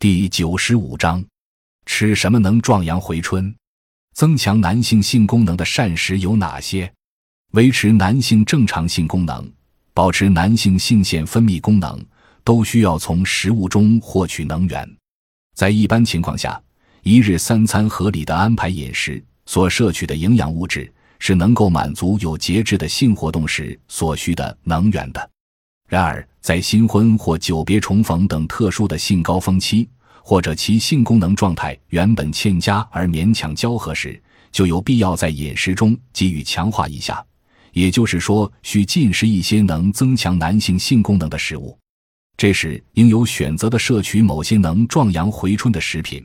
第九十五章，吃什么能壮阳回春、增强男性性功能的膳食有哪些？维持男性正常性功能、保持男性性腺分泌功能，都需要从食物中获取能源。在一般情况下，一日三餐合理的安排饮食，所摄取的营养物质是能够满足有节制的性活动时所需的能源的。然而，在新婚或久别重逢等特殊的性高峰期，或者其性功能状态原本欠佳而勉强交合时，就有必要在饮食中给予强化一下。也就是说，需进食一些能增强男性性功能的食物。这时，应有选择的摄取某些能壮阳回春的食品。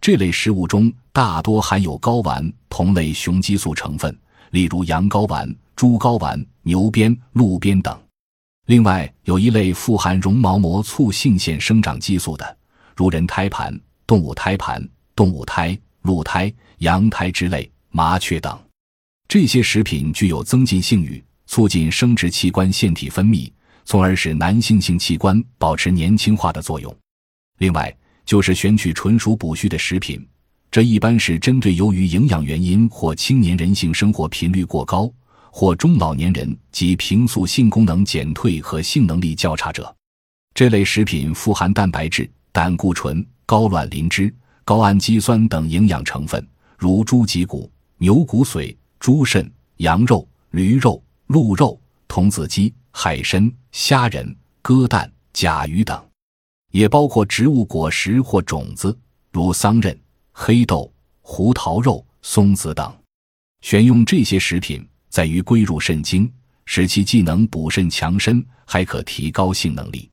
这类食物中大多含有睾丸同类雄激素成分，例如羊睾丸、猪睾丸、牛鞭、鹿鞭等。另外，有一类富含绒毛膜促性腺生长激素的，如人胎盘、动物胎盘、动物胎、鹿胎、羊胎之类，麻雀等。这些食品具有增进性欲、促进生殖器官腺体分泌，从而使男性性器官保持年轻化的作用。另外，就是选取纯属补虚的食品，这一般是针对由于营养原因或青年人性生活频率过高。或中老年人及平素性功能减退和性能力较差者，这类食品富含蛋白质、胆固醇、高卵磷脂、高氨基酸等营养成分，如猪脊骨、牛骨髓、猪肾、羊肉、驴肉、鹿肉、童子鸡、海参、虾仁、鸽蛋、甲鱼等，也包括植物果实或种子，如桑葚、黑豆、胡桃肉、松子等。选用这些食品。在于归入肾经，使其既能补肾强身，还可提高性能力。